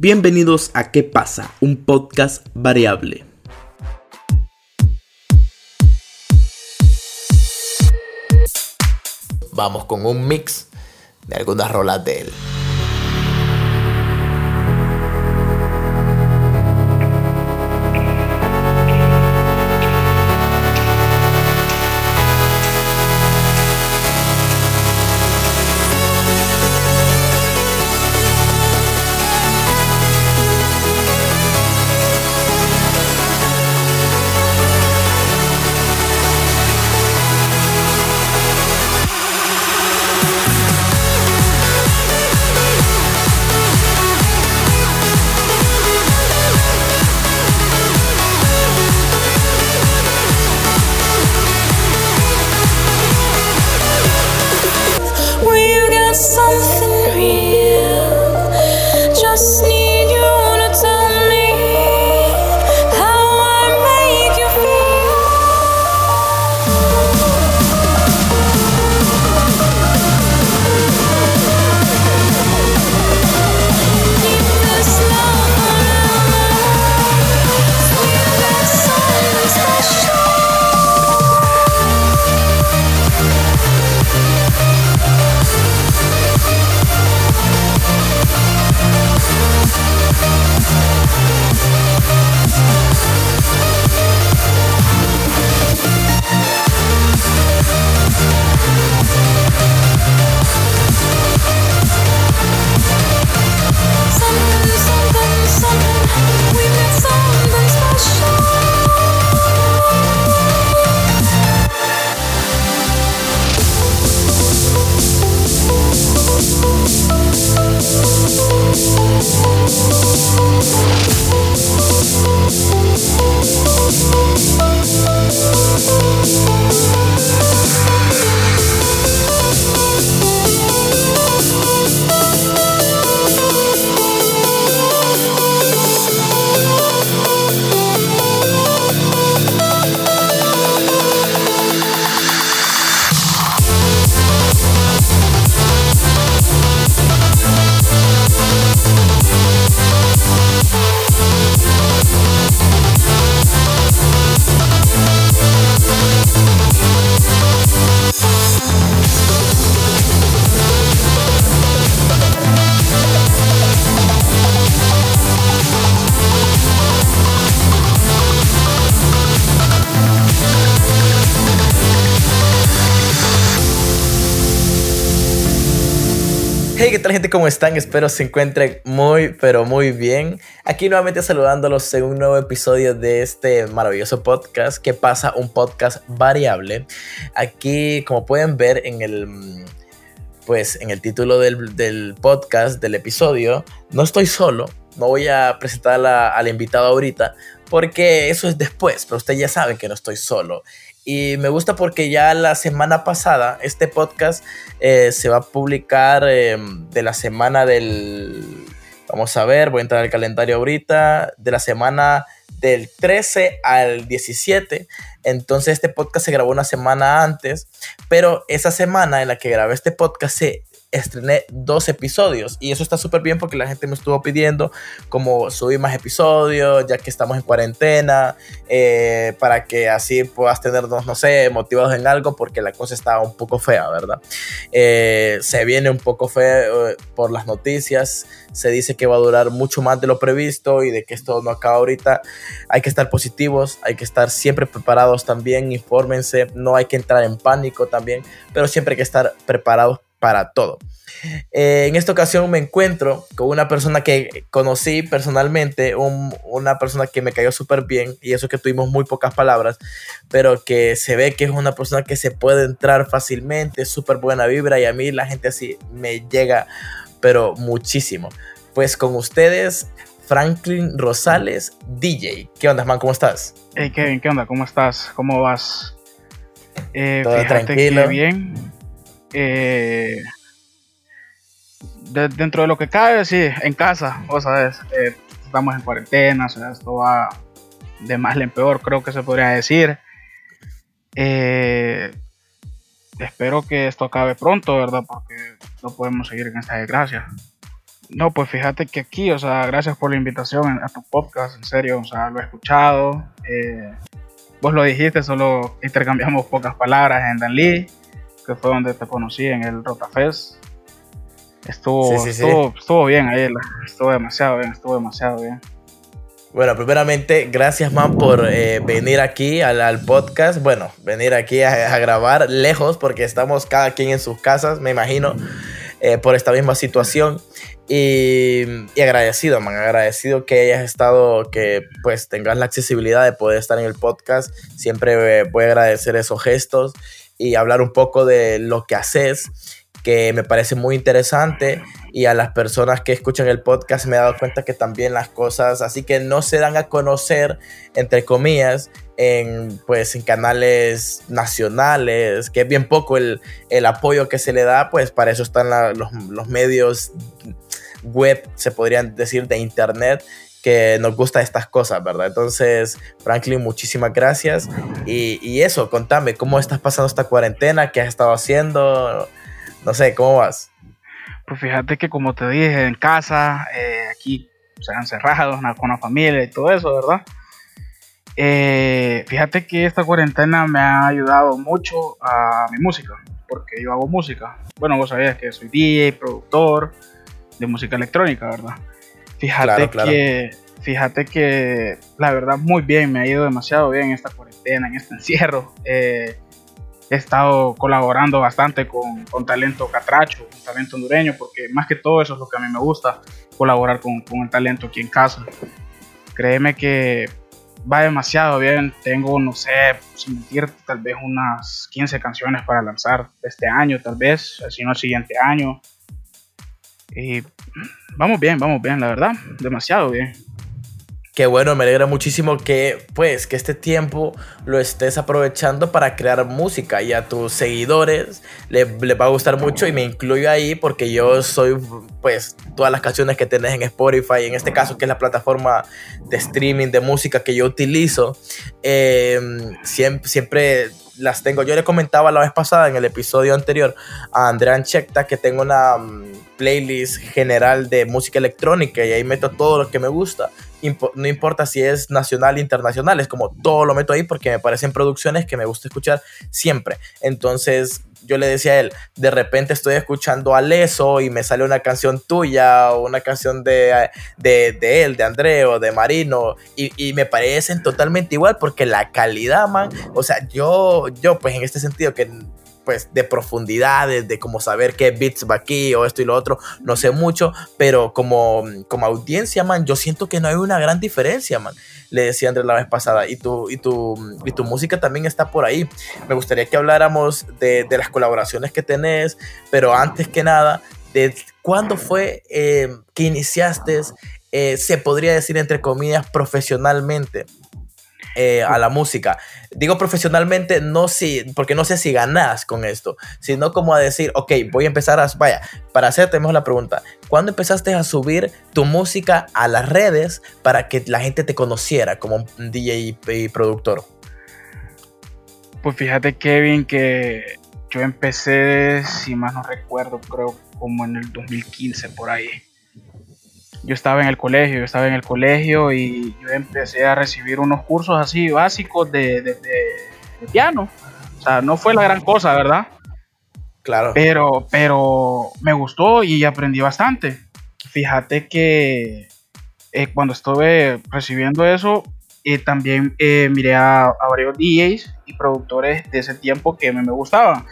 Bienvenidos a ¿Qué pasa? Un podcast variable. Vamos con un mix de algunas rolas de él. Hey, ¿qué tal gente? ¿Cómo están? Espero se encuentren muy, pero muy bien. Aquí nuevamente saludándolos en un nuevo episodio de este maravilloso podcast que pasa un podcast variable. Aquí, como pueden ver en el, pues, en el título del, del podcast, del episodio, no estoy solo. No voy a presentar al invitado ahorita porque eso es después, pero ustedes ya saben que no estoy solo. Y me gusta porque ya la semana pasada este podcast eh, se va a publicar em, de la semana del... Vamos a ver, voy a entrar al calendario ahorita, de la semana del 13 al 17. Entonces este podcast se grabó una semana antes, pero esa semana en la que grabé este podcast se estrené dos episodios y eso está súper bien porque la gente me estuvo pidiendo como subir más episodios ya que estamos en cuarentena eh, para que así puedas tenernos no sé motivados en algo porque la cosa está un poco fea verdad eh, se viene un poco feo eh, por las noticias. Se dice que va a durar mucho más de lo previsto y de que esto no acaba ahorita. Hay que estar positivos hay que estar siempre preparados también infórmense no hay que entrar en pánico también pero siempre hay que estar preparados para todo. Eh, en esta ocasión me encuentro con una persona que conocí personalmente, una persona que me cayó súper bien y eso que tuvimos muy pocas palabras, pero que se ve que es una persona que se puede entrar fácilmente, súper buena vibra y a mí la gente así me llega, pero muchísimo. Pues con ustedes, Franklin Rosales, DJ. ¿Qué onda, man? ¿Cómo estás? Hey Kevin, ¿qué onda? ¿Cómo estás? ¿Cómo vas? Eh, Todo tranquilo. bien eh, dentro de lo que cabe, sí, en casa, o sabes, eh, estamos en cuarentena, o sea, esto va de mal en peor, creo que se podría decir. Eh, espero que esto acabe pronto, ¿verdad? Porque no podemos seguir en esta desgracia. No, pues fíjate que aquí, o sea, gracias por la invitación a tu podcast, en serio, o sea, lo he escuchado. Eh, vos lo dijiste, solo intercambiamos pocas palabras en Danlí, que fue donde te conocí en el Rotafest. Estuvo, estuvo, estuvo, bien ahí, estuvo demasiado bien, estuvo demasiado bien. Bueno, primeramente, gracias, man, por eh, venir aquí al, podcast. Bueno, venir aquí a, grabar lejos, porque estamos cada quien en sus casas, me imagino, eh, por esta misma situación. Y, agradecido, man, agradecido que hayas estado, que pues tengas la accesibilidad de poder estar en el podcast. Siempre eh, voy a agradecer esos gestos y hablar un poco de lo que haces que me parece muy interesante y a las personas que escuchan el podcast me he dado cuenta que también las cosas así que no se dan a conocer entre comillas en pues en canales nacionales que es bien poco el, apoyo que se le da pues para eso están los, los medios web se podrían decir de internet que nos gusta estas cosas, ¿verdad? Entonces, Franklin, muchísimas gracias. Y, eso, contame, ¿cómo estás pasando esta cuarentena? ¿Qué has estado haciendo? No sé, ¿cómo vas? Pues fíjate que como te dije, en casa, eh, aquí, o sea, encerrados con la familia y todo eso, ¿verdad? Eh, fíjate que esta cuarentena me ha ayudado mucho a mi música, porque yo hago música. Bueno, vos sabías que soy DJ, productor de música electrónica, ¿verdad? Fíjate que, fíjate que la verdad muy bien, me ha ido demasiado bien esta cuarentena, en este encierro. Eh, he estado colaborando bastante con, con, talento catracho, con talento hondureño, porque más que todo eso es lo que a mí me gusta, colaborar con, con el talento aquí en casa. Créeme que va demasiado bien, tengo, no sé, sin mentir, tal vez unas 15 canciones para lanzar este año, tal vez, si no el siguiente año. Y vamos bien, vamos bien, la verdad, demasiado bien. Qué bueno, me alegra muchísimo que pues que este tiempo lo estés aprovechando para crear música y a tus seguidores les, va a gustar mucho y me incluyo ahí porque yo soy pues todas las canciones que tenés en Spotify, en este caso que es la plataforma de streaming de música que yo utilizo, em, siempre, siempre las tengo. Yo le comentaba la vez pasada en el episodio anterior a Andrea Checta que tengo una mm, playlist general de música electrónica y ahí meto todo lo que me gusta no importa si es nacional internacional, es como todo lo meto ahí porque me parecen producciones que me gusta escuchar siempre. Entonces yo le decía a él, de repente estoy escuchando a Leso y me sale una canción tuya o una canción de, de, él, de André o de Marino y, y, me parecen totalmente igual porque la calidad, man, o sea, yo, yo pues en este sentido que pues de profundidades, de cómo saber qué beats va aquí o esto y lo otro, no sé mucho, pero como, como audiencia, man, yo siento que no hay una gran diferencia, man. Le decía Andrés la vez pasada, y tu, y tu, y tu música también está por ahí. Me gustaría que habláramos de, de las colaboraciones que tenés, pero antes que nada, de cuándo fue eh, que iniciaste, eh, se podría decir entre comillas, profesionalmente eh, a la música. Digo profesionalmente, no si, porque no sé si ganas con esto, sino como a decir, ok, voy a empezar a, vaya, para hacerte mejor la pregunta, ¿cuándo empezaste a subir tu música a las redes para que la gente te conociera como un DJ y productor? Pues fíjate, Kevin, que yo empecé, si más no recuerdo, creo como en el 2015 por ahí yo estaba en el colegio, yo estaba en el colegio y yo empecé a recibir unos cursos así básicos de, piano. O sea, no fue la gran cosa, ¿verdad? Claro. Pero, pero me gustó y aprendí bastante. Fíjate que eh, cuando estuve recibiendo eso, eh, también eh, miré a, varios DJs y productores de ese tiempo que me, me gustaban.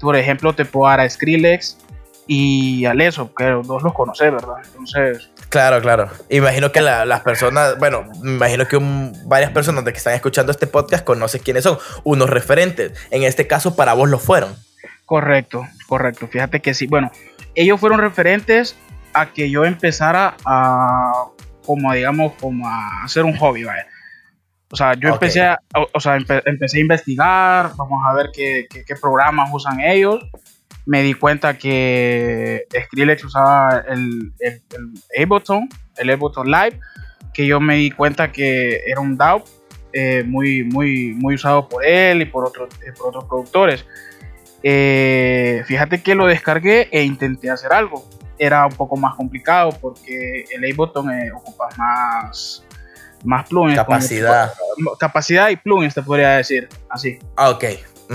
Por ejemplo, te puedo dar a Skrillex y a Leso, que los dos los conoces, ¿verdad? Entonces, Claro, claro. Imagino que las personas, bueno, imagino que varias personas de que están escuchando este podcast conocen quiénes son, unos referentes. En este caso, para vos lo fueron. Correcto, correcto. Fíjate que sí. Bueno, ellos fueron referentes a que yo empezara a, como digamos, como a hacer un hobby, ¿vale? O sea, yo empecé, a, o sea, empecé a investigar, vamos a ver qué, qué programas usan ellos me di cuenta que Skrillex usaba el, el, el Ableton, el Ableton Live, que yo me di cuenta que era un DAW eh, muy, muy, muy usado por él y por, otros eh, por otros productores. Eh, fíjate que lo descargué e intenté hacer algo. era un poco más complicado porque el Ableton eh, ocupa más, más plugins. Capacidad. capacidad y plugins, te podría decir, así. Ah, ok.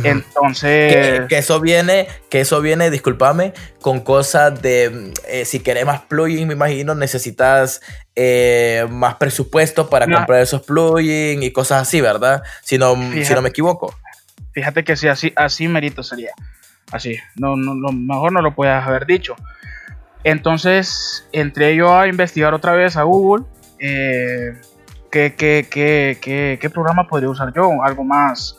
Entonces. Que, eso viene, que eso viene, discúlpame, con cosas de eh, si querés más plugins, me imagino, necesitas eh, más presupuesto para comprar esos plugins y cosas así, ¿verdad? Si no, si no me equivoco. Fíjate que si así, así merito sería. Así. No, no, lo mejor no lo puedes haber dicho. Entonces, entré yo a investigar otra vez a Google. Eh, ¿qué, qué, qué, qué, programa podría usar yo? Algo más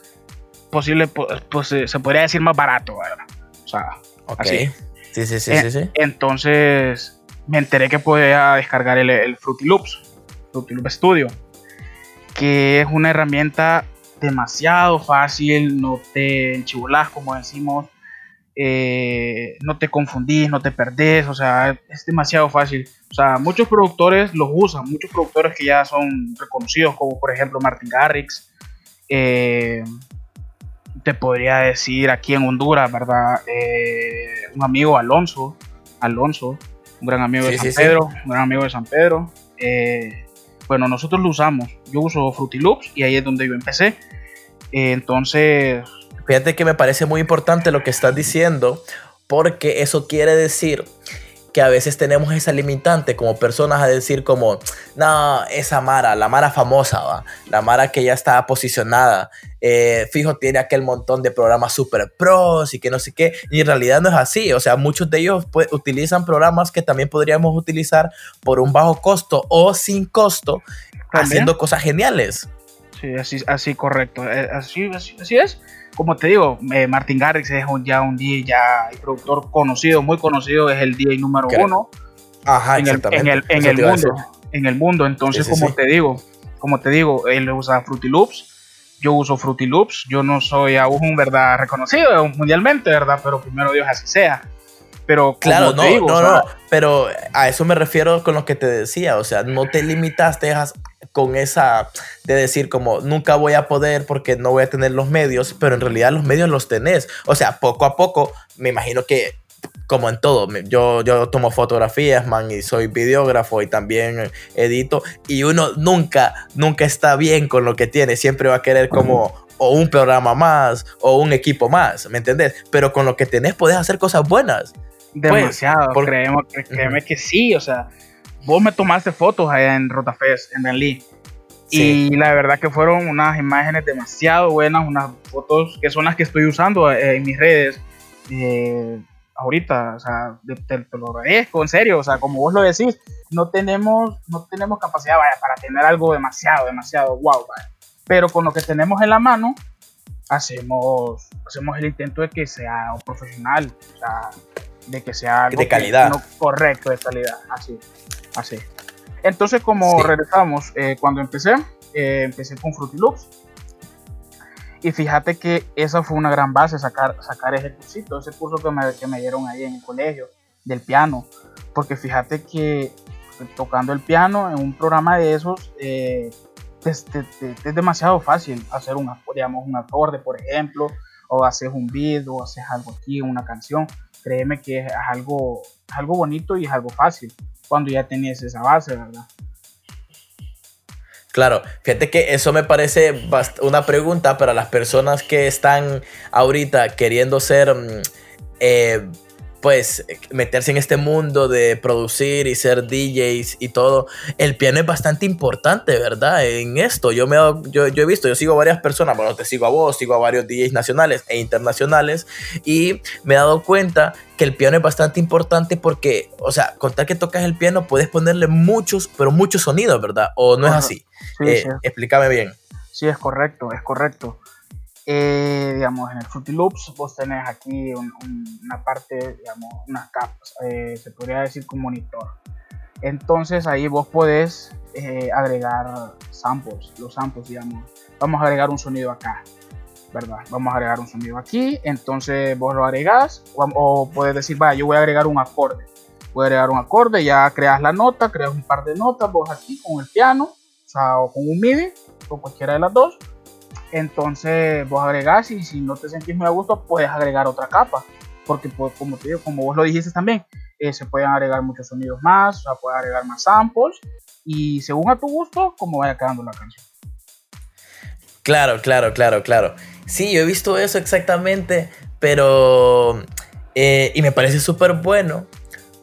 posible, pues se podría decir más barato, ¿verdad? O sea, así. Sí, sí, sí, sí, sí. Entonces me enteré que podía descargar el, el Fruity Loops, Fruity Loop Studio, que es una herramienta demasiado fácil, no te enchivolas como decimos, eh, no te confundís, no te perdés, o sea, es demasiado fácil. O sea, muchos productores los usan, muchos productores que ya son reconocidos, como por ejemplo Martin Garrix, eh, te podría decir aquí en Honduras, ¿verdad? Eh, un amigo Alonso, Alonso, un gran amigo de San Pedro, un gran amigo de San Pedro. Eh, bueno, nosotros lo usamos. Yo uso Fruity Loops y ahí es donde yo empecé. Eh, entonces... Fíjate que me parece muy importante lo que estás diciendo, porque eso quiere decir que a veces tenemos esa limitante como personas a decir como, no, esa Mara, la Mara famosa, ¿va? la Mara que ya está posicionada, eh, fijo, tiene aquel montón de programas super pros y que no sé qué, y en realidad no es así, o sea, muchos de ellos pues, utilizan programas que también podríamos utilizar por un bajo costo o sin costo, haciendo cosas geniales. Sí, así, así correcto, eh, así, así es como te digo, eh, Martin Garrix es ya un DJ ya productor conocido, muy conocido, es el DJ número uno Ajá, en, el, en, el, en el, mundo. En el mundo. Entonces, como te digo, como te digo, él usa Fruity Loops, yo uso Fruity Loops, yo no soy aún un verdad reconocido mundialmente, ¿verdad? Pero primero Dios así sea. Pero claro, no, no, no, pero a eso me refiero con lo que te decía, o sea, no te limitaste a, con esa de decir como nunca voy a poder porque no voy a tener los medios, pero en realidad los medios los tenés. O sea, poco a poco, me imagino que como en todo, yo, yo tomo fotografías, man, y soy videógrafo y también edito, y uno nunca, nunca está bien con lo que tiene, siempre va a querer como o un programa más o un equipo más, ¿me entendés? Pero con lo que tenés podés hacer cosas buenas. Pues, Demasiado, créeme que sí, o sea, vos me tomaste fotos allá en Rotafest, en Berlín. Y la verdad que fueron unas imágenes demasiado buenas, unas fotos que son las que estoy usando eh, en mis redes eh, ahorita. O sea, te, lo agradezco, en serio. O sea, como vos lo decís, no tenemos, no tenemos capacidad vaya, para tener algo demasiado, demasiado wow. Pero con lo que tenemos en la mano, hacemos, hacemos el intento de que sea profesional, o sea, de que sea algo de calidad. correcto, de calidad. Así. Así. Entonces, como regresamos, eh, cuando empecé, eh, empecé con Fruity Loops. Y fíjate que esa fue una gran base, sacar, sacar ese cursito, ese curso que me, que me dieron ahí en el colegio, del piano. Porque fíjate que tocando el piano en un programa de esos, eh, es, demasiado fácil hacer una, digamos, un acorde, por ejemplo, o hacer un beat, o hacer algo aquí, una canción. Créeme que es algo, algo bonito y es algo fácil cuando ya tenías esa base, ¿verdad? Claro, fíjate que eso me parece una pregunta para las personas que están ahorita queriendo ser mm, eh, pues meterse en este mundo de producir y ser DJs y todo, el piano es bastante importante, ¿verdad? En esto, yo, me, yo, yo he visto, yo sigo a varias personas, bueno, te sigo a vos, sigo a varios DJs nacionales e internacionales y me he dado cuenta que el piano es bastante importante porque, o sea, contar que tocas el piano puedes ponerle muchos, pero muchos sonidos, ¿verdad? ¿O no es así? Eh, explícame bien. Sí, es correcto, es correcto. Eh, digamos, en el Fruity Loops vos tenés aquí una parte, digamos, unas capas, eh, se podría decir como monitor. Entonces ahí vos podés eh, agregar samples, los samples, digamos. Vamos a agregar un sonido acá, ¿verdad? Vamos a agregar un sonido aquí, entonces vos lo agregás o, o decir, vaya, yo voy a agregar un acorde. Voy a agregar un acorde, ya creas la nota, creas un par de notas, vos aquí con el piano, o sea, o con un MIDI, con cualquiera de las dos entonces vos agregás y si no te sentís muy a gusto, puedes agregar otra capa. Porque pues, como te digo, como vos lo dijiste también, eh, se pueden agregar muchos sonidos más, o sea, puedes agregar más samples y según a tu gusto, como vaya quedando la canción. Claro, claro, claro, claro. Sí, yo he visto eso exactamente, pero... Eh, y me parece súper bueno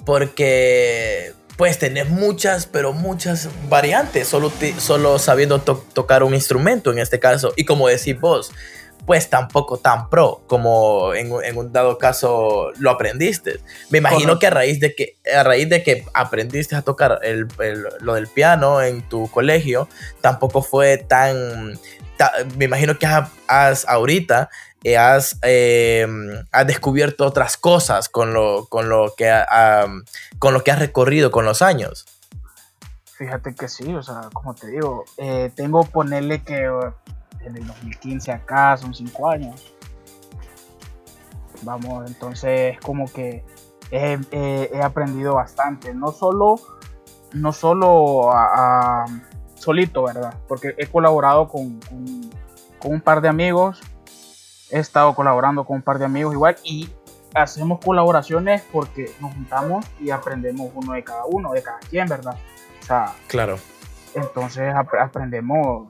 porque pues tenés muchas, pero muchas variantes, solo, solo sabiendo tocar un instrumento en este caso. Y como decís vos, pues tampoco tan pro como en, un dado caso lo aprendiste. Me imagino que a raíz de que a raíz de que aprendiste a tocar el, lo del piano en tu colegio, tampoco fue tan, me imagino que has, ahorita eh, has, has, descubierto otras cosas con lo, con lo que con lo que has recorrido con los años. Fíjate que sí, o sea, como te digo, eh, tengo ponerle que en el 2015 acá, son cinco años. Vamos, entonces como que he, aprendido bastante, no solo, no solo a, solito, ¿verdad? Porque he colaborado con, con, un par de amigos, he estado colaborando con un par de amigos igual y hacemos colaboraciones porque nos juntamos y aprendemos uno de cada uno, de cada quien, ¿verdad? O sea, claro. Entonces aprendemos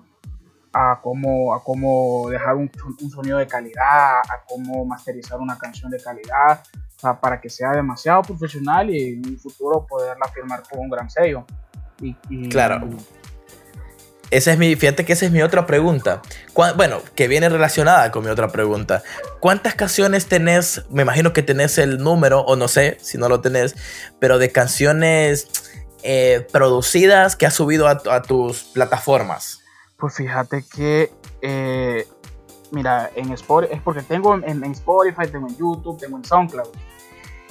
a cómo, a cómo dejar un, un, sonido de calidad, a cómo masterizar una canción de calidad, para que sea demasiado profesional y en un futuro poderla firmar con un gran sello. Y, claro. Esa es mi, fíjate que esa es mi otra pregunta. Bueno, que viene relacionada con mi otra pregunta. ¿Cuántas canciones tenés? Me imagino que tenés el número, o no sé si no lo tenés, pero de canciones eh, producidas que has subido a, tus plataformas. Pues fíjate que, eh, mira, en Spotify, es porque tengo en, Spotify, tengo en YouTube, tengo en SoundCloud.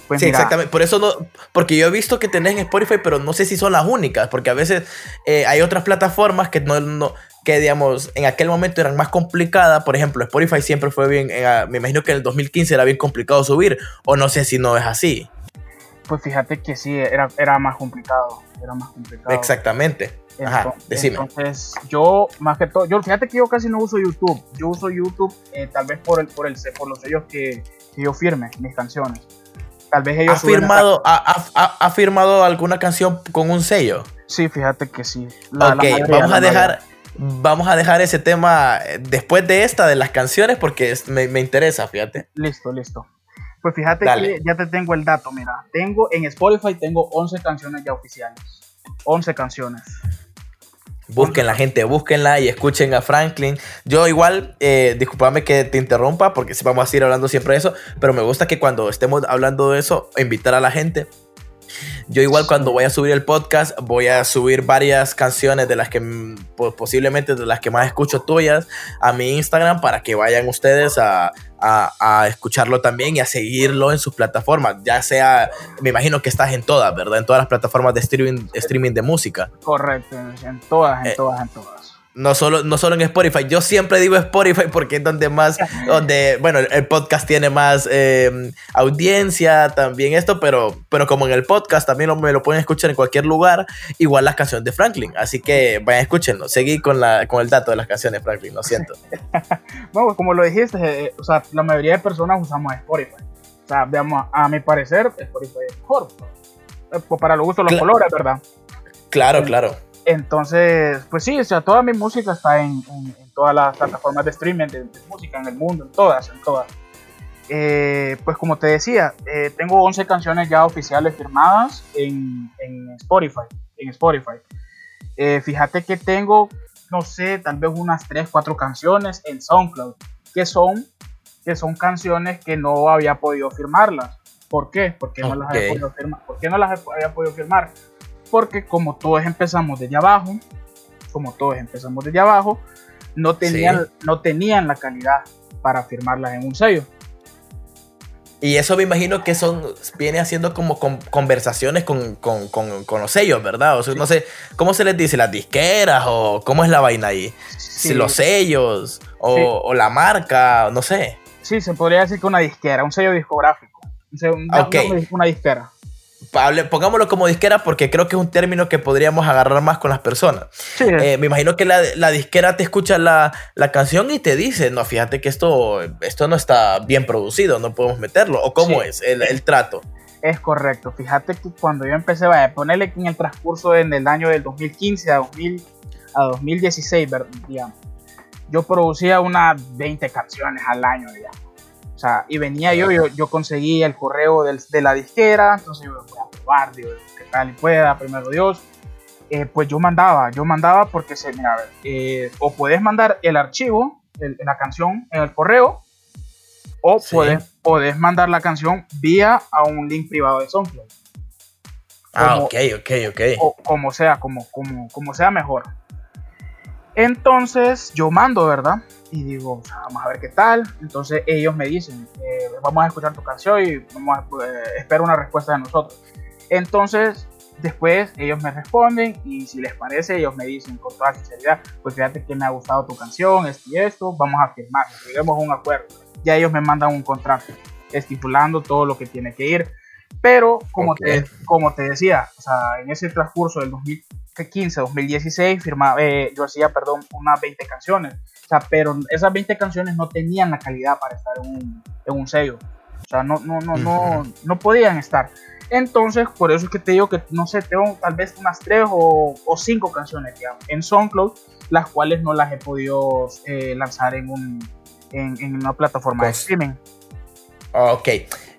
Pues sí, exactamente. Por eso no, porque yo he visto que tenés en Spotify, pero no sé si son las únicas, porque a veces eh, hay otras plataformas que no, no, que digamos en aquel momento eran más complicadas. Por ejemplo, Spotify siempre fue bien, ah, me imagino que en el 2015 era bien complicado subir, o no sé si no es así. Pues fíjate que sí, era, era más complicado, era más complicado. Exactamente. Ajá, decime. Entonces, yo más que todo, yo fíjate que yo casi no uso YouTube. Yo uso YouTube eh, tal vez por el, por el por los sellos que, que yo firme mis canciones. Tal vez ellos ¿Ha firmado, ha, ha, firmado alguna canción con un sello? Sí, fíjate que sí. ok, vamos a dejar. Vamos a dejar ese tema eh, después de esta, de las canciones, porque me, me interesa, fíjate. Listo, listo. Pues fíjate que ya te tengo el dato, mira. Tengo en Spotify tengo 11 canciones ya oficiales. 11 canciones. Busquen la gente, búsquenla y escuchen a Franklin. Yo igual, eh, que te interrumpa porque vamos a ir hablando siempre de eso, pero me gusta que cuando estemos hablando de eso, invitar a la gente. Yo igual cuando voy a subir el podcast, voy a subir varias canciones de las que posiblemente de las que más escucho tuyas a mi Instagram para que vayan ustedes a, a, escucharlo también y a seguirlo en sus plataformas. Ya sea, me imagino que estás en todas, ¿verdad? En todas las plataformas de streaming, streaming de música. Correcto, en todas, en eh, todas, en todas. No solo, no solo en Spotify. Yo siempre digo Spotify porque es donde más, donde, bueno, el podcast tiene más em, audiencia, también esto, pero, pero como en el podcast también me lo pueden escuchar en cualquier lugar, igual las canciones de Franklin. Así que vayan, escúchenlo. Seguí con, la, con el dato de las canciones de Franklin, lo siento. bueno, pues como lo dijiste, eh, o sea, la mayoría de personas usamos Spotify. O sea, veamos, a, mi parecer, Spotify es mejor. Eh, pues, para los gustos los colores, ¿verdad? Claro, claro. Entonces, pues sí, o sea, toda mi música está en, todas las plataformas de streaming de, música en el mundo, en todas, en todas. Eh, pues como te decía, eh, tengo 11 canciones ya oficiales firmadas en, Spotify. En Spotify. Eh, fíjate que tengo, no sé, tal vez unas 3, 4 canciones en SoundCloud, que son, que son canciones que no había podido firmarlas. ¿Por qué? Porque no las había podido firmar. ¿Por qué no las había podido firmar? Porque como todos empezamos desde abajo, como todos empezamos desde abajo, no tenían, no tenían la calidad para firmarlas en un sello. Y eso me imagino que son, viene haciendo como conversaciones con, los sellos, ¿verdad? O sea, no sé, ¿cómo se les dice? ¿Las disqueras? ¿O cómo es la vaina ahí? Si los sellos, o, la marca, no sé. Sí, se podría decir que una disquera, un sello discográfico. una disquera pongámoslo como disquera porque creo que es un término que podríamos agarrar más con las personas. Eh, me imagino que la, disquera te escucha la, canción y te dice, no, fíjate que esto, esto no está bien producido, no podemos meterlo. ¿O cómo es el, trato? Es correcto. Fíjate que cuando yo empecé, a ponerle en el transcurso en el año del 2015 a, 2000, a 2016, digamos, yo producía unas 20 canciones al año, digamos. Sea, y venía yo, yo, yo conseguía el correo del, de la disquera, entonces yo voy a probar, digo, que tal y pueda, primero Dios. Eh, pues yo mandaba, yo mandaba porque se, mira, a ver, eh, o puedes mandar el archivo, el, la canción en el correo, o puedes, mandar la canción vía a un link privado de SoundCloud. ah, ok, ok, ok. O, como sea, como, como, como sea mejor. Entonces yo mando, ¿verdad? Y digo, vamos a ver qué tal. Entonces ellos me dicen, eh, vamos a escuchar tu canción y vamos a, eh, espero una respuesta de nosotros. Entonces después ellos me responden y si les parece ellos me dicen con toda sinceridad, pues fíjate que me ha gustado tu canción, esto y esto, vamos a firmar, lleguemos a un acuerdo ya ellos me mandan un contrato estipulando todo lo que tiene que ir. Pero como, te, como te decía, o sea, en ese transcurso del 2015-2016 firma, eh, yo hacía, perdón, unas 20 canciones. O sea, pero esas 20 canciones no tenían la calidad para estar en un, en un sello. O sea, no, no, no, no, no podían estar. Entonces, por eso es que te digo que, no sé, tengo tal vez unas 3 o, o 5 canciones, digamos, en SoundCloud, las cuales no las he podido eh, lanzar en un, en, una plataforma de streaming. Ok.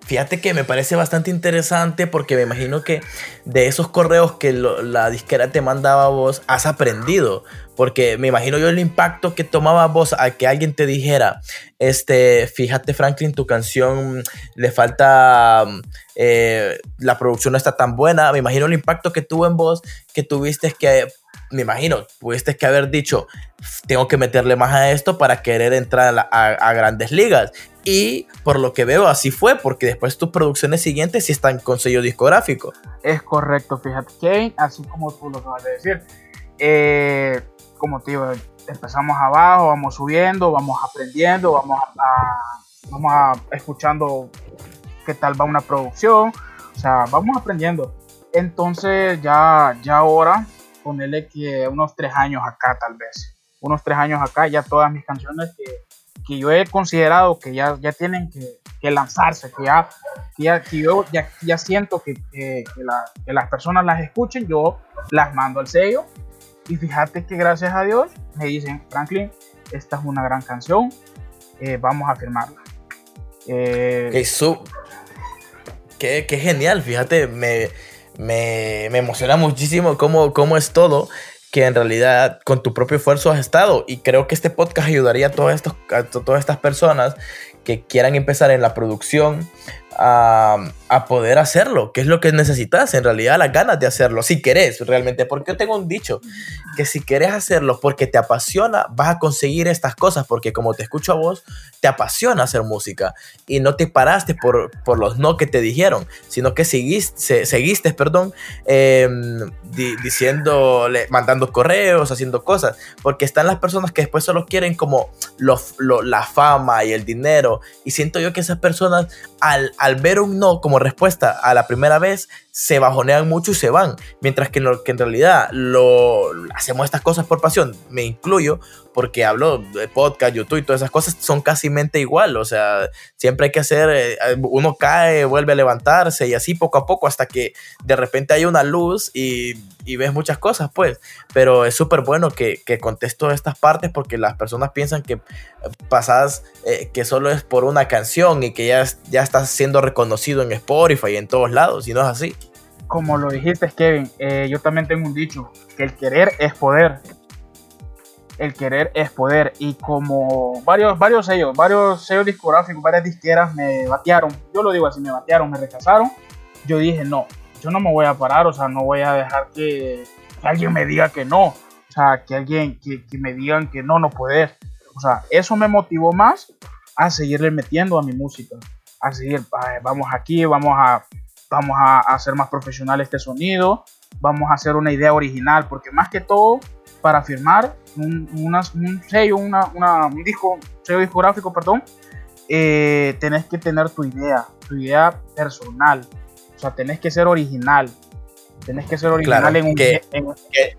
Fíjate que me parece bastante interesante porque me imagino que de esos correos que la disquera te mandaba a vos has aprendido. Porque me imagino yo el impacto que tomaba vos a que alguien te dijera, este, fíjate Franklin, tu canción le falta, eh, la producción no está tan buena. Me imagino el impacto que tuvo en vos, que tuviste que me imagino, tuviste que haber dicho, tengo que meterle más a esto para querer entrar a, grandes ligas. Y por lo que veo, así fue, porque después tus producciones siguientes sí están con sello discográfico. Es correcto, fíjate que, así como tú lo acabas de decir, eh, como te digo, empezamos abajo, vamos subiendo, vamos aprendiendo, vamos a, vamos a escuchando qué tal va una producción, o sea, vamos aprendiendo. Entonces ya, ya ahora ponerle que unos tres años acá tal vez, unos tres años acá, ya todas mis canciones que, que yo he considerado que ya, ya tienen que, que lanzarse, que ya, ya, que yo ya, ya siento que, que, que, las personas las escuchen, yo las mando al sello y fíjate que gracias a Dios me dicen, Franklin, esta es una gran canción, eh, vamos a firmarla. Eh, qué, qué, genial, fíjate, me, me, emociona muchísimo cómo, cómo es todo que en realidad con tu propio esfuerzo has estado. Y creo que este podcast ayudaría a, estos, a todas estas personas que quieran empezar en la producción a, a, poder hacerlo, que es lo que necesitas, en realidad las ganas de hacerlo, si querés realmente, porque yo tengo un dicho, que si querés hacerlo porque te apasiona, vas a conseguir estas cosas, porque como te escucho a vos, te apasiona hacer música y no te paraste por, por los no que te dijeron, sino que seguiste, seguiste perdón, eh, diciéndole, mandando correos, haciendo cosas, porque están las personas que después solo quieren como la fama y el dinero, y siento yo que esas personas al, al ver un no como respuesta a la primera vez, se bajonean mucho y se van. Mientras que, que en realidad lo, hacemos estas cosas por pasión, me incluyo, porque hablo de podcast, YouTube y todas esas cosas son casi igual. O sea, siempre hay que hacer, eh, uno cae, vuelve a levantarse y así poco a poco hasta que de repente hay una luz y, ves muchas cosas, pues. Pero es súper bueno que, que contesto estas partes porque las personas piensan que pasas, eh, que solo es por una canción y que ya, ya estás siendo reconocido en Spotify y en todos lados, y no es así como lo dijiste, Kevin, eh, yo también tengo un dicho, que el querer es poder. El querer es poder. Y como varios, varios sellos, varios sellos discográficos, varias disqueras me batearon, yo lo digo así, me batearon, me rechazaron, yo dije, no, yo no me voy a parar, o sea, no voy a dejar que, alguien me diga que no. O sea, que alguien, que, que me digan que no, no puedes. O sea, eso me motivó más a seguirle metiendo a mi música. A seguir, vamos aquí, vamos a vamos a, hacer más profesional este sonido, vamos a hacer una idea original, porque más que todo, para firmar un, un sello, una, un disco, sello discográfico, perdón, eh, tenés que tener tu idea, tu idea personal, o sea, tenés que ser original. Tenés que ser original en un... Que,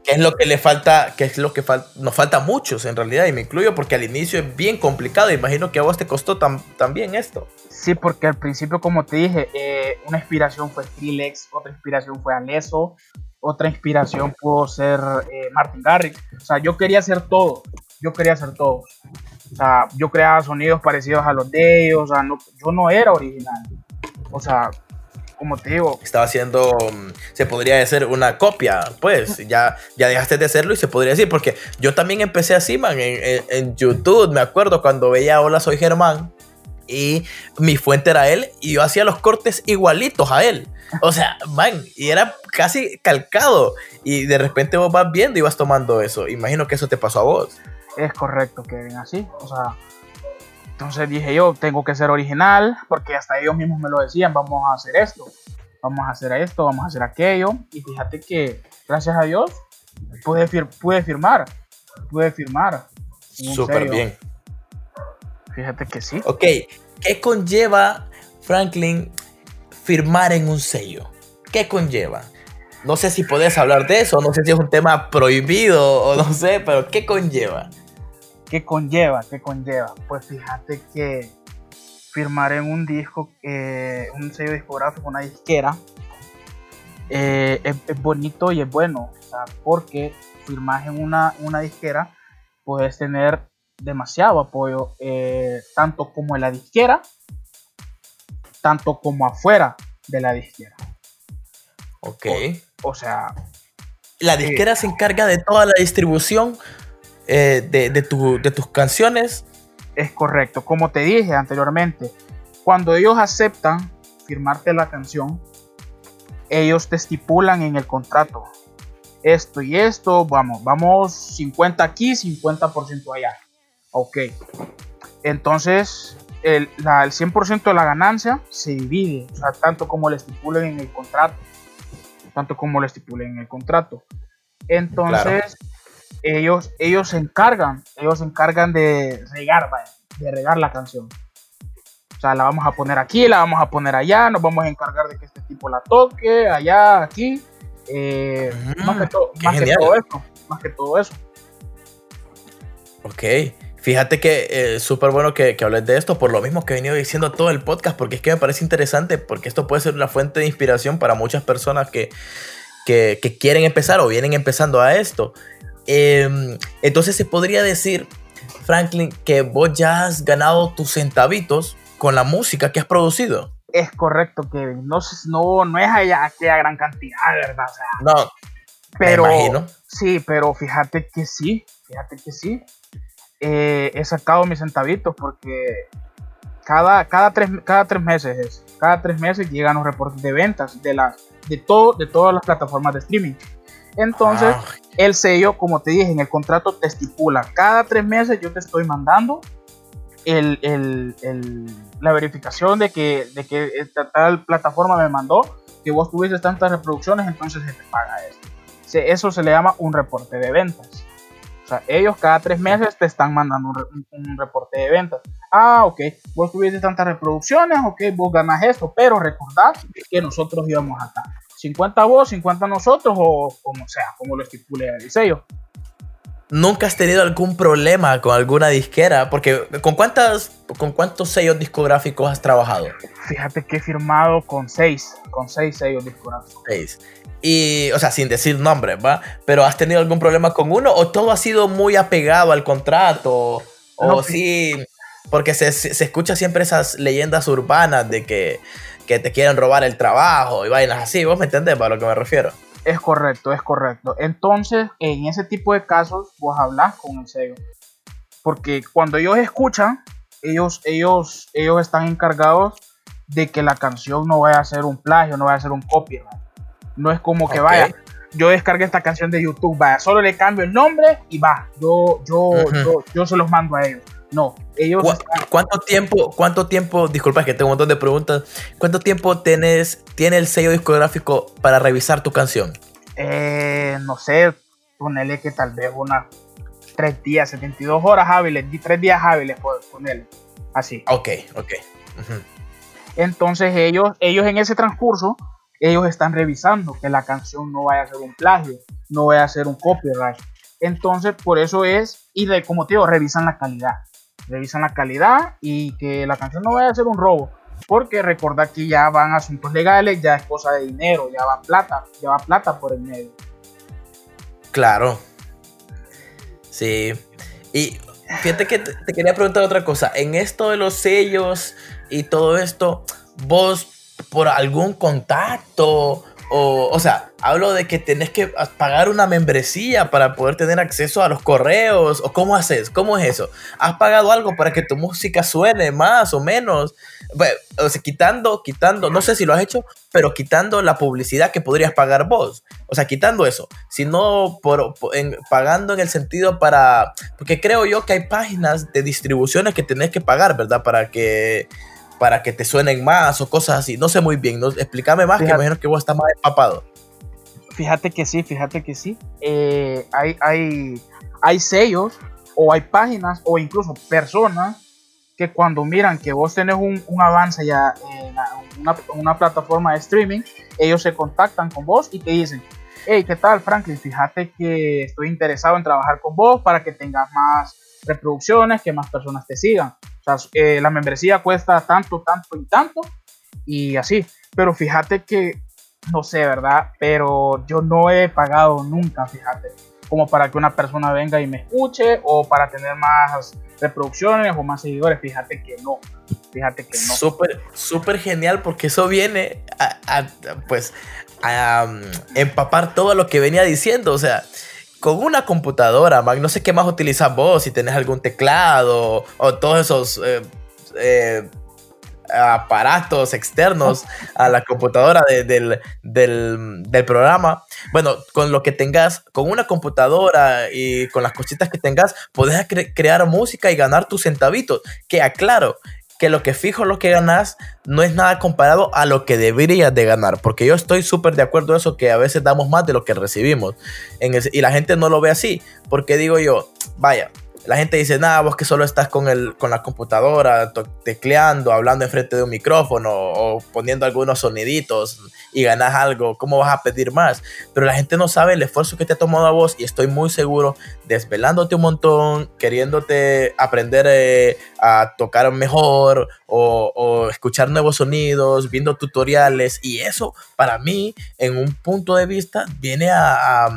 es lo que le falta, que es lo que nos falta a muchos en realidad, y me incluyo porque al inicio es bien complicado, imagino que a vos te costó también esto. Sí, porque al principio, como te dije, eh, una inspiración fue Skrillex, otra inspiración fue Aleso, otra inspiración pudo ser eh, Martin Garrix, o sea, yo quería hacer todo, yo quería hacer todo. O sea, yo creaba sonidos parecidos a los de ellos, o sea, no, yo no era original. O sea, como te digo. Estaba haciendo, mm, se podría decir una copia, pues ya, ya dejaste de hacerlo y se podría decir, porque yo también empecé así, man, en, en, YouTube, me acuerdo cuando veía Hola, soy Germán y mi fuente era él y yo hacía los cortes igualitos a él. O sea, man, y era casi calcado y de repente vos vas viendo y vas tomando eso. Imagino que eso te pasó a vos. Es correcto, que así, o sea, entonces dije yo, tengo que ser original, porque hasta ellos mismos me lo decían, vamos a hacer esto, vamos a hacer esto, vamos a hacer aquello. Y fíjate que, gracias a Dios, pude, pude firmar, pude firmar. Súper bien. Fíjate que sí. Ok, ¿qué conlleva, Franklin, firmar en un sello? ¿Qué conlleva? No sé si puedes hablar de eso, no sé si es un tema prohibido o no sé, pero ¿qué conlleva? ¿Qué conlleva? ¿Qué conlleva? Pues fíjate que firmar en un disco, eh, un sello discográfico, una disquera, eh, es, bonito y es bueno, porque firmar en una, una disquera puedes tener demasiado apoyo, eh, tanto como en la disquera, tanto como afuera de la disquera. Ok. O, sea... La disquera se encarga de toda la distribución eh, de, tus canciones. Es correcto, como te dije anteriormente, cuando ellos aceptan firmarte la canción, ellos te estipulan en el contrato esto y esto, vamos, vamos 50 aquí, 50% allá. Ok. Entonces, el, 100% de la ganancia se divide, o sea, tanto como le estipulen en el contrato. Tanto como le estipulen en el contrato. Entonces, ellos, ellos se encargan, ellos se encargan de regar, de regar la canción. O sea, la vamos a poner aquí, la vamos a poner allá, nos vamos a encargar de que este tipo la toque, allá, aquí. Eh, más, que, todo, más que, todo eso. Más que todo eso. Ok. Fíjate que es eh, súper bueno que, que, hables de esto, por lo mismo que he venido diciendo todo el podcast, porque es que me parece interesante, porque esto puede ser una fuente de inspiración para muchas personas que, que, que quieren empezar o vienen empezando a esto. Em, entonces se podría decir, Franklin, que vos ya has ganado tus centavitos con la música que has producido. Es correcto, Kevin. No, no, no es allá aquella gran cantidad, ¿verdad? no. Pero, me imagino. Sí, pero fíjate que sí, fíjate que sí. Eh, he sacado mis centavitos porque cada, cada, tres, cada tres meses cada tres meses llegan los reportes de ventas de, las de, todo, de todas las plataformas de streaming. Entonces, ah. el sello, como te dije, en el contrato te estipula, cada tres meses yo te estoy mandando la verificación de que, de que esta tal plataforma me mandó que vos tuviste tantas reproducciones, entonces se te paga esto. Eso se le llama un reporte de ventas. O sea, ellos cada tres meses te están mandando un, reporte de ventas. Ah, ok, vos tuviste tantas reproducciones, ok, vos ganas esto, pero recordad que nosotros íbamos acá. 50 vos, 50 nosotros o como sea, como lo estipule el sello. ¿Nunca has tenido algún problema con alguna disquera? Porque ¿con, cuántas, ¿con cuántos sellos discográficos has trabajado? Fíjate que he firmado con seis, con seis sellos discográficos. Seis. Y, o sea, sin decir nombres, ¿va? Pero ¿has tenido algún problema con uno o todo ha sido muy apegado al contrato? O sí, porque se, se, escucha siempre esas leyendas urbanas de que que te quieren robar el trabajo y vainas así. ¿Vos me entendés para lo que me refiero? Es correcto, es correcto. Entonces, en ese tipo de casos, vos hablas con el sello. Porque cuando ellos escuchan, ellos, ellos, ellos están encargados de que la canción no vaya a ser un plagio, no vaya a ser un copyright. No es como que vaya, yo descargué esta canción de YouTube, vaya, solo le cambio el nombre y va, yo, yo, yo, yo se los mando a ellos. No, ellos. ¿Cuánto tiempo, cuánto tiempo, disculpa que tengo un montón de preguntas, cuánto tiempo tienes, tiene el sello discográfico para revisar tu canción? Eh, no sé, ponele que tal vez unas 3 días, 72 horas hábiles, 3 días hábiles, ponerle, así. Ok, ok. Entonces ellos, ellos en ese transcurso ellos están revisando que la canción no vaya a ser un plagio, no vaya a ser un copyright. Entonces, por eso es, y de, como te digo, revisan la calidad. Revisan la calidad y que la canción no vaya a ser un robo. Porque recuerda que ya van asuntos legales, ya es cosa de dinero, ya va plata, ya va plata por el medio. Claro. Sí. Y fíjate que te quería preguntar otra cosa. En esto de los sellos y todo esto, vos por algún contacto o, o sea, hablo de que tenés que pagar una membresía para poder tener acceso a los correos. ¿O cómo haces? ¿Cómo es eso? ¿Has pagado algo para que tu música suene más o menos? Bueno, o sea, quitando, quitando, no sé si lo has hecho, pero quitando la publicidad que podrías pagar vos. O sea, quitando eso. Sino por, pagando en el sentido para... Porque creo yo que hay páginas de distribuciones que tenés que pagar, ¿verdad? Para que para que te suenen más o cosas así. No sé muy bien, ¿no? explícame más, que imagino que vos estás más empapado. Fíjate que sí, fíjate que sí. Eh, hay, hay, hay sellos o hay páginas o incluso personas que cuando miran que vos tenés un, un avance ya en una, una, plataforma de streaming, ellos se contactan con vos y te dicen, hey, ¿qué tal Franklin? Fíjate que estoy interesado en trabajar con vos para que tengas más reproducciones, que más personas te sigan. Eh, la membresía cuesta tanto, tanto y tanto, y así. Pero fíjate que, no sé, ¿verdad? Pero yo no he pagado nunca, fíjate, como para que una persona venga y me escuche o para tener más reproducciones o más seguidores. Fíjate que no. Fíjate que no. Súper, súper genial porque eso viene a, pues, a um, empapar todo lo que venía diciendo. O sea, con una computadora, no sé qué más utilizas vos, si tenés algún teclado o todos esos eh, eh, aparatos externos a la computadora del, programa. Bueno, con lo que tengas, con una computadora y con las cositas que tengas, podés crear música y ganar tus centavitos. Que aclaro, que lo que fijo lo que ganas no es nada comparado a lo que deberías de ganar. Porque yo estoy súper de acuerdo en eso, que a veces damos más de lo que recibimos. Y la gente no lo ve así. Porque digo yo, vaya, la gente dice, nada, vos que solo estás con, el, con la computadora, tecleando, hablando enfrente de un micrófono o poniendo algunos soniditos y ganas algo, ¿cómo vas a pedir más? Pero la gente no sabe el esfuerzo que te ha tomado a vos y estoy muy seguro, desvelándote un montón, queriéndote aprender eh, a tocar mejor o, escuchar nuevos sonidos, viendo tutoriales y eso para mí, en un punto de vista, viene a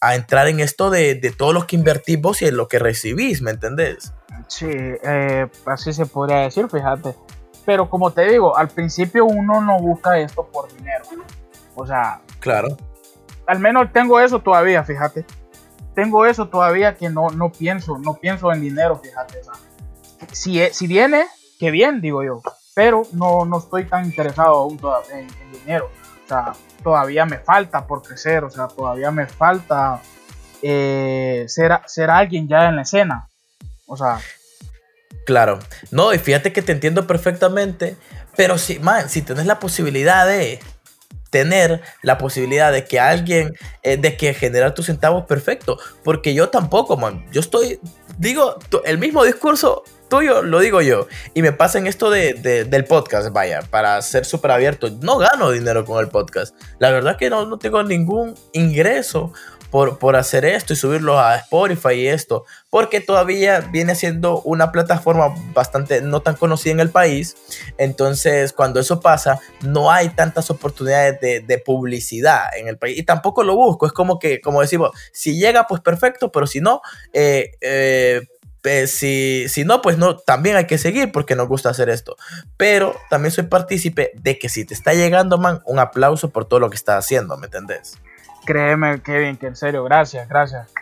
entrar en esto de, de todo lo que invertís vos y en lo que recibís, ¿me entendés? Sí, eh, así se podría decir, fíjate. Pero como te digo, al principio uno no busca esto por dinero. O sea, claro. Al menos tengo eso todavía, fíjate. Tengo eso todavía que no, no pienso, no pienso en dinero, fíjate. si, si viene, que bien, digo yo. Pero no, no estoy tan interesado aún en, en dinero. Sea, todavía me falta por crecer, o sea, todavía me falta eh, ser, ser alguien ya en la escena. O sea. Claro. No, y fíjate que te entiendo perfectamente, pero si, man, si tenés la posibilidad de tener la posibilidad de que alguien, eh, de que generar tus centavos, perfecto. Porque yo tampoco, man. Yo estoy, digo, el mismo discurso tuyo lo digo yo. Y me pasa en esto de, del podcast, vaya, para ser súper abierto. No gano dinero con el podcast. La verdad que no, no tengo ningún ingreso por, por, hacer esto y subirlo a Spotify y esto. Porque todavía viene siendo una plataforma bastante no tan conocida en el país. Entonces, cuando eso pasa, no hay tantas oportunidades de, de publicidad en el país. Y tampoco lo busco. Es como que, como decimos, si llega, pues perfecto. Pero si no, eh, eh si, si no, pues no, también hay que seguir porque nos gusta hacer esto. Pero también soy partícipe de que si te está llegando, man, un aplauso por todo lo que estás haciendo, ¿me entendés? Créeme, Kevin, que en serio, gracias, gracias.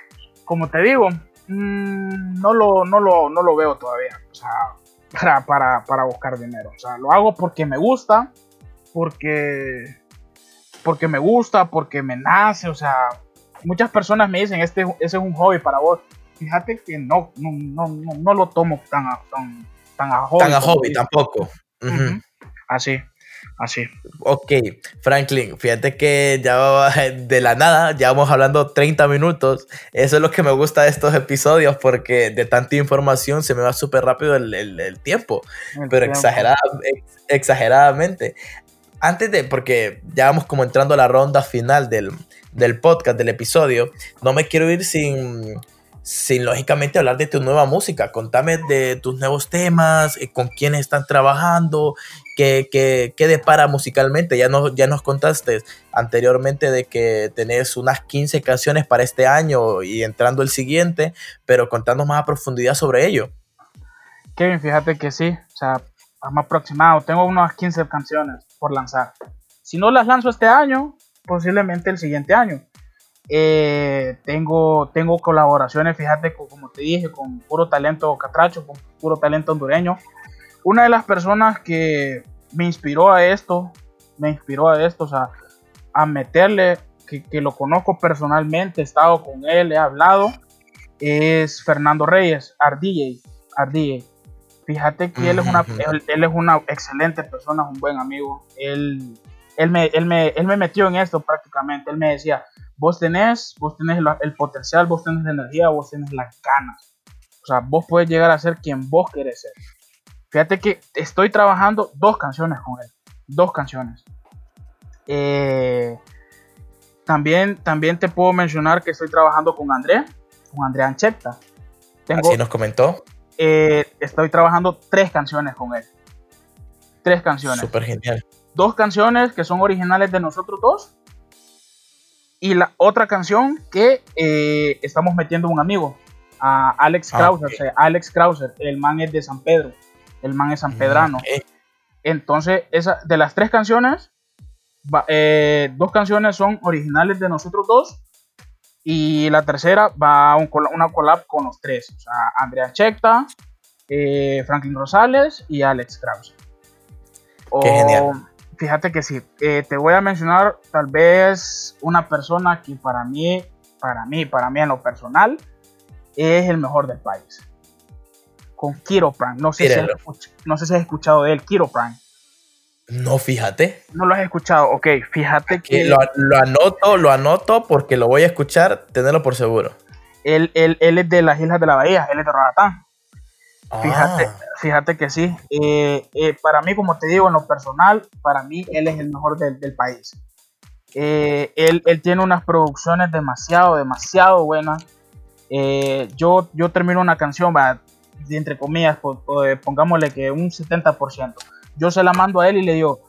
Como te digo, mm, no, lo, no, lo, no lo veo todavía, o sea, para, para, para buscar dinero. O sea, lo hago porque me gusta, porque, porque me gusta, porque me nace, o sea, muchas personas me dicen, este, ese es un hobby para vos fíjate que no, no, no, no, lo tomo tan a, tan, tan a hobby. Tan a hobby tampoco. Así, así. Ok, Franklin, fíjate que ya de la nada, ya vamos hablando 30 minutos. Eso es lo que me gusta de estos episodios porque de tanta información se me va súper rápido el, el, tiempo, pero Exagerada, exageradamente. antes de, porque ya vamos como entrando a la ronda final del, del podcast, del episodio, no me quiero ir sin, sin lógicamente hablar de tu nueva música. Contame de tus nuevos temas, eh, con quiénes están trabajando, qué, qué, qué depara musicalmente. Ya, no, ya nos contaste anteriormente de que tenés unas 15 canciones para este año y entrando el siguiente, pero contando más a profundidad sobre ello. Kevin, fíjate que sí, o sea, más aproximado, tengo unas 15 canciones por lanzar. Si no las lanzo este año, posiblemente el siguiente año. Eh, tengo, tengo colaboraciones, fíjate, como te dije, con puro talento catracho, con puro talento hondureño. Una de las personas que me inspiró a esto, me inspiró a esto, o sea, a meterle, que, que lo conozco personalmente, he estado con él, he hablado, es Fernando Reyes, RDJ. Fíjate que él, es una, él, él, es una excelente persona, es un buen amigo. Él, él, me, él, me, él me metió en esto prácticamente. Él me decía, vos tenés, vos tenés el potencial, vos tenés la energía, vos tenés las ganas. O sea, vos puedes llegar a ser quien vos querés ser. Fíjate que estoy trabajando dos canciones con él. Dos canciones. Eh, también, también te puedo mencionar que estoy trabajando con Andrea, con Andrea Ancheta. Tengo, Así nos comentó. Eh, estoy trabajando tres canciones con él. Tres canciones. Súper genial. Dos canciones que son originales de nosotros dos. Y la otra canción que eh, estamos metiendo un amigo, a Alex ah, Krauser. Okay. Alex Krauser, el man es de San Pedro. El man es San mm, Pedrano. Okay. Entonces, esa, de las tres canciones, eh, dos canciones son originales de nosotros dos y la tercera va a un, una collab con los tres. O sea, Andrea Checta, eh, Franklin Rosales y Alex Krause. Qué genial. Fíjate que sí. Eh, te voy a mencionar tal vez una persona que para mí, para mí, para mí en lo personal, es el mejor del país. Con Kiro Prime. No sé, si has, no sé si has escuchado de él, Kiro Prime. No, fíjate. No lo has escuchado, ok, fíjate que... Lo, lo, anoto, lo anoto porque lo voy a escuchar, tenerlo por seguro. Él, él, él es de las Islas de la Bahía, él es de Roatán. Ah. Fíjate, fíjate que sí. Eh, eh, para mí, como te digo, en lo personal, para mí él es el mejor del, del país. Eh, él, él, tiene unas producciones demasiado, demasiado buenas. Yo, yo termino una canción, va, entre comillas, pongámosle que un 70% yo se la mando a él y le digo,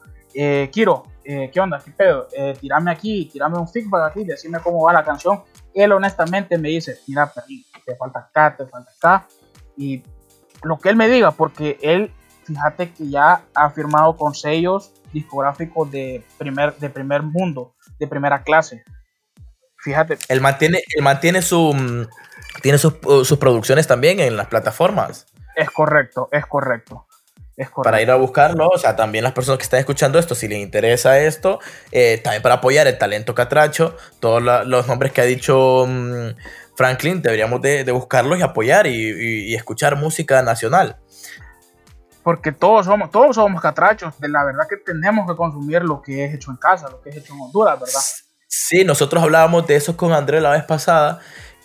Kiro, ¿qué onda? ¿Qué pedo? Tirame aquí, tirame un feedback aquí, decime cómo va la canción. Él honestamente me dice, mira, te falta acá, te falta acá. Y lo que él me diga, porque él, fíjate que ya ha firmado con sellos discográficos de primer, de primer mundo, de primera clase. Fíjate. Él mantiene, él mantiene su, mm, tiene sus, sus producciones también en las plataformas. Es correcto, es correcto para ir a buscarlo, o sea, también las personas que están escuchando esto, si les interesa esto, eh, también para apoyar el talento catracho, todos la, los nombres que ha dicho um, Franklin, deberíamos de, de, buscarlos y apoyar y, y, y, escuchar música nacional. Porque todos somos, todos somos catrachos, de la verdad que tenemos que consumir lo que es hecho en casa, lo que es hecho en Honduras, ¿verdad? Sí, nosotros hablábamos de eso con André la vez pasada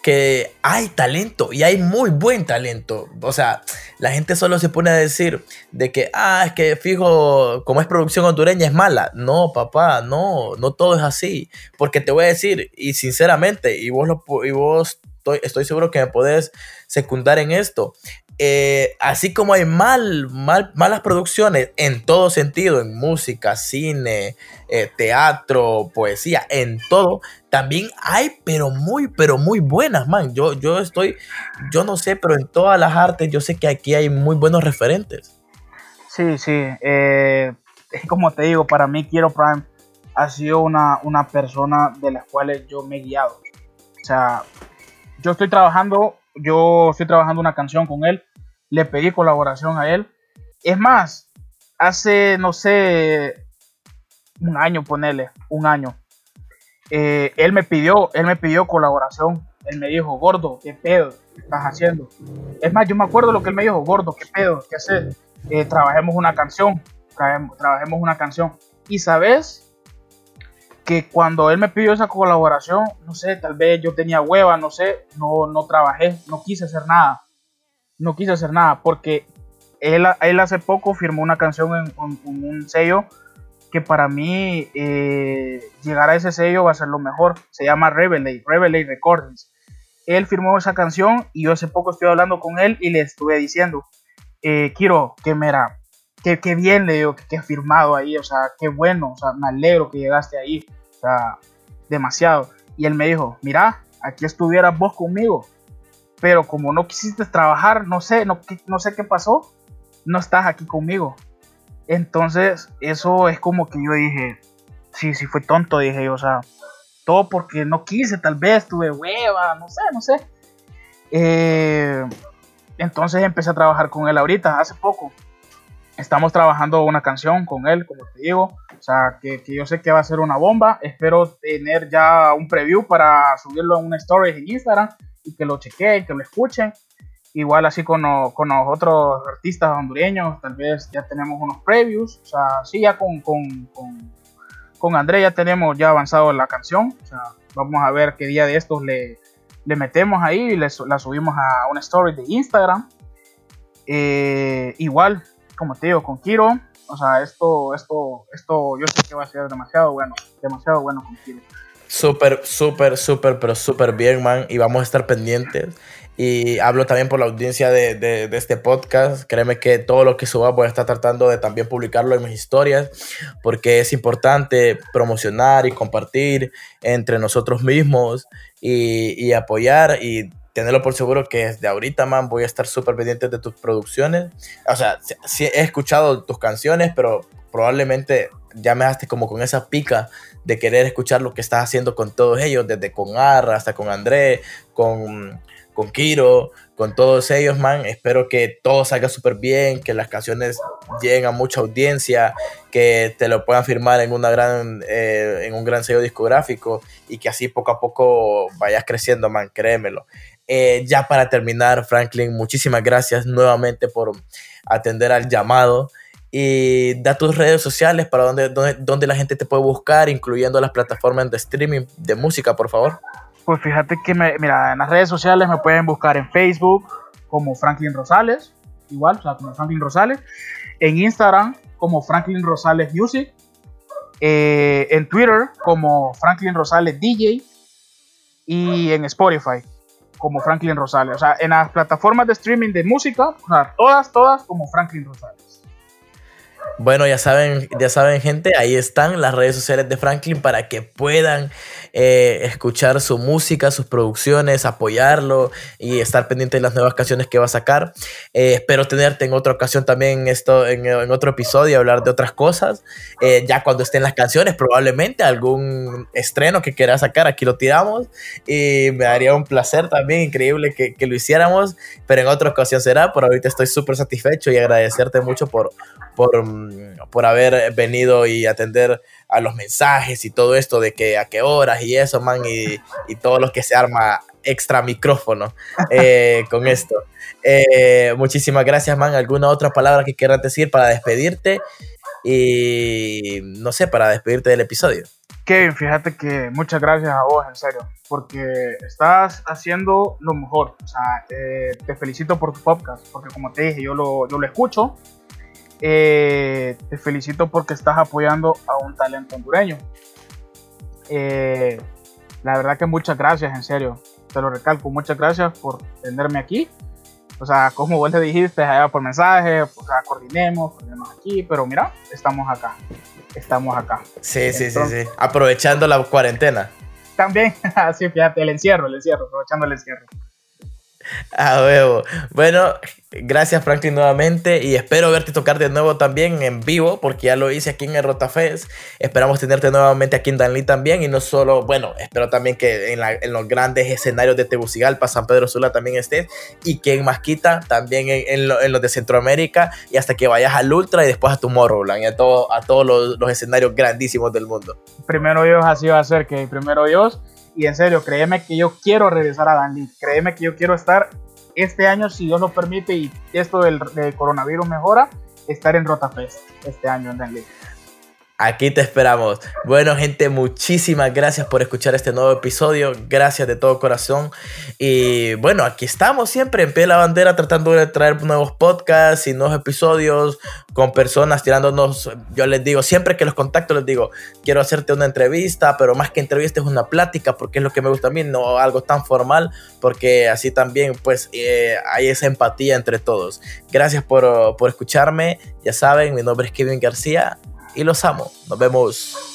que hay talento y hay muy buen talento. O sea, la gente solo se pone a decir de que, ah, es que fijo, como es producción hondureña es mala. No, papá, no, no todo es así. Porque te voy a decir, y sinceramente, y vos, lo, y vos estoy, estoy seguro que me podés secundar en esto. Eh, así como hay mal, mal, malas producciones en todo sentido, en música, cine, eh, teatro, poesía, en todo, también hay, pero muy, pero muy buenas, man. Yo, yo estoy, yo no sé, pero en todas las artes yo sé que aquí hay muy buenos referentes. Sí, sí. Eh, como te digo, para mí Quiero Prime ha sido una, una persona de las cuales yo me he guiado. O sea, yo estoy trabajando, yo estoy trabajando una canción con él, le pedí colaboración a él. Es más, hace, no sé, un año, ponele, un año eh, él me pidió, él me pidió colaboración. Él me dijo, gordo, ¿qué pedo estás haciendo? Es más, yo me acuerdo lo que él me dijo, gordo, ¿qué pedo? ¿Qué haces? Eh, trabajemos una canción, trabajemos, una canción. Y sabes que cuando él me pidió esa colaboración, no sé, tal vez yo tenía hueva, no sé, no, no trabajé, no quise hacer nada. No quise hacer nada porque él, él hace poco firmó una canción en, en, en un sello que para mí eh, llegar a ese sello va a ser lo mejor. Se llama Revelate, Revelate Recordings. Él firmó esa canción y yo hace poco estoy hablando con él y le estuve diciendo, eh, Kiro, que mira, que, que bien le digo que, que firmado ahí, o sea, qué bueno, o sea, me alegro que llegaste ahí, o sea, demasiado. Y él me dijo, mira, aquí estuvieras vos conmigo, pero como no quisiste trabajar, no sé, no, no sé qué pasó, no estás aquí conmigo. Entonces, eso es como que yo dije, sí, sí fue tonto, dije yo, o sea, todo porque no quise, tal vez tuve hueva, no sé, no sé. Eh, entonces empecé a trabajar con él ahorita, hace poco. Estamos trabajando una canción con él, como te digo. O sea, que, que, yo sé que va a ser una bomba. Espero tener ya un preview para subirlo en una story en Instagram y que lo chequeen, que lo escuchen. Igual así con, con los otros artistas hondureños, tal vez ya tenemos unos previews. O sea, sí, ya con, con, con, con André ya tenemos ya avanzado la canción. O sea, vamos a ver qué día de estos le, le metemos ahí y le, la subimos a una story de Instagram. Eh, igual, como te digo, con Kiro. O sea, esto, esto, esto yo sé que va a ser demasiado bueno, demasiado bueno con Kiro. Súper, súper, súper, pero súper bien, man. Y vamos a estar pendientes. Y hablo también por la audiencia de, de, este podcast. Créeme que todo lo que suba voy a estar tratando de también publicarlo en mis historias, porque es importante promocionar y compartir entre nosotros mismos y, y apoyar y tenerlo por seguro que desde ahorita, man, voy a estar súper pendiente de tus producciones. O sea, sí he escuchado tus canciones, pero probablemente ya me dejaste como con esa pica de querer escuchar lo que estás haciendo con todos ellos, desde con Arra hasta con André, con con Kiro, con todos ellos, man. Espero que todo salga súper bien, que las canciones lleguen a mucha audiencia, que te lo puedan firmar en, una gran, eh, en un gran sello discográfico y que así poco a poco vayas creciendo, man, créemelo. Eh, ya para terminar, Franklin, muchísimas gracias nuevamente por atender al llamado. Y da tus redes sociales para donde, donde, donde la gente te puede buscar, incluyendo las plataformas de streaming de música, por favor. Pues fíjate que, me, mira, en las redes sociales me pueden buscar en Facebook como Franklin Rosales, igual, o sea, como Franklin Rosales, en Instagram como Franklin Rosales Music, eh, en Twitter como Franklin Rosales DJ y en Spotify como Franklin Rosales. O sea, en las plataformas de streaming de música, o sea, todas, todas como Franklin Rosales. Bueno, ya saben, ya saben, gente, ahí están las redes sociales de Franklin para que puedan eh, escuchar su música, sus producciones, apoyarlo y estar pendiente de las nuevas canciones que va a sacar. Eh, espero tenerte en otra ocasión también esto, en, otro episodio, hablar de otras cosas. Eh, ya cuando estén las canciones, probablemente algún estreno que quieras sacar, aquí lo tiramos. Y me daría un placer también, increíble que, que lo hiciéramos, pero en otra ocasión será. Por ahorita estoy súper satisfecho y agradecerte mucho por, por, por haber venido y atender a los mensajes y todo esto de que a qué horas y eso, man, y, y todo lo que se arma extra micrófono eh, con esto. Eh, muchísimas gracias, man. ¿Alguna otra palabra que quieras decir para despedirte? Y no sé, para despedirte del episodio. Kevin, fíjate que muchas gracias a vos, en serio, porque estás haciendo lo mejor. O sea, eh, te felicito por tu podcast, porque como te dije, yo lo, yo lo escucho eh, te felicito porque estás apoyando a un talento hondureño. Eh, la verdad que muchas gracias, en serio. Te lo recalco, muchas gracias por tenerme aquí. O sea, como vos le dijiste allá por mensaje, o sea, coordinemos, coordinemos aquí, pero mira, estamos acá. Estamos acá. Sí, Entonces, sí, sí, sí. Aprovechando la cuarentena. También, así fíjate, el encierro, el encierro, aprovechando el encierro. A huevo. Bueno, gracias Franklin nuevamente y espero verte tocar de nuevo también en vivo porque ya lo hice aquí en el Rotafest. Esperamos tenerte nuevamente aquí en Danlí también y no solo, bueno, espero también que en, los grandes escenarios de Tegucigalpa, San Pedro Sula también estés y que en Masquita también en, lo, los de Centroamérica y hasta que vayas al Ultra y después a Tomorrowland y a, todo, a todos los, los escenarios grandísimos del mundo. Primero Dios así va a ser que primero Dios y en serio, créeme que yo quiero regresar a Danlí. Créeme que yo quiero estar este año, si Dios lo permite y esto del, coronavirus mejora, estar en Rotafest este año en Danlí. Aquí te esperamos. Bueno, gente, muchísimas gracias por escuchar este nuevo episodio. Gracias de todo corazón. Y bueno, aquí estamos siempre en pie de la bandera tratando de traer nuevos podcasts y nuevos episodios con personas tirándonos. Yo les digo, siempre que los contacto, les digo, quiero hacerte una entrevista, pero más que entrevista es una plática porque es lo que me gusta a mí, no algo tan formal, porque así también pues eh, hay esa empatía entre todos. Gracias por, por escucharme. Ya saben, mi nombre es Kevin García y los amo. Nos vemos.